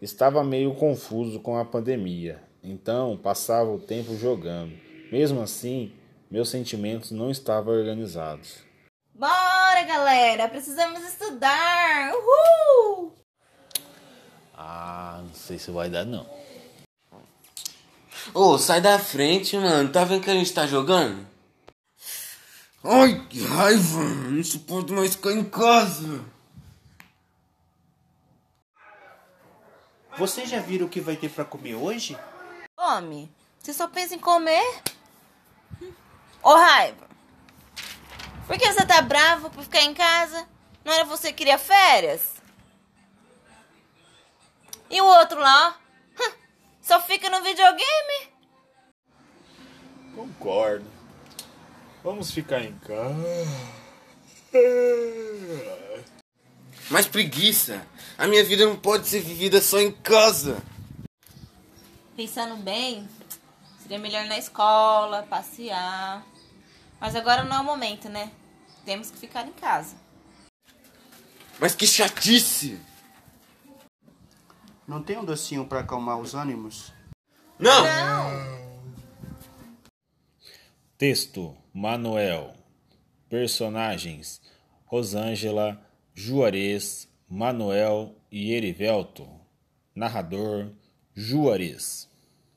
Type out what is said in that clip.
Estava meio confuso com a pandemia, então passava o tempo jogando. Mesmo assim, meus sentimentos não estavam organizados. Bora, galera! Precisamos estudar! Uhul! Ah, não sei se vai dar não. Ô, sai da frente, mano. Tá vendo que a gente tá jogando? Ai, que raiva! Não suporto mais ficar em casa. Vocês já viram o que vai ter pra comer hoje? Come! Você só pensa em comer? Ô, raiva! Por que você tá bravo por ficar em casa? Não era você que queria férias? E o outro lá, ó? Hum, Só fica no videogame? Concordo. Vamos ficar em casa. Mas preguiça. A minha vida não pode ser vivida só em casa. Pensando bem, seria melhor ir na escola, passear. Mas agora não é o momento, né? Temos que ficar em casa. Mas que chatice! Não tem um docinho pra acalmar os ânimos? Não! Texto: Manuel. Personagens: Rosângela, Juarez, Manuel e Erivelto. Narrador: Juarez.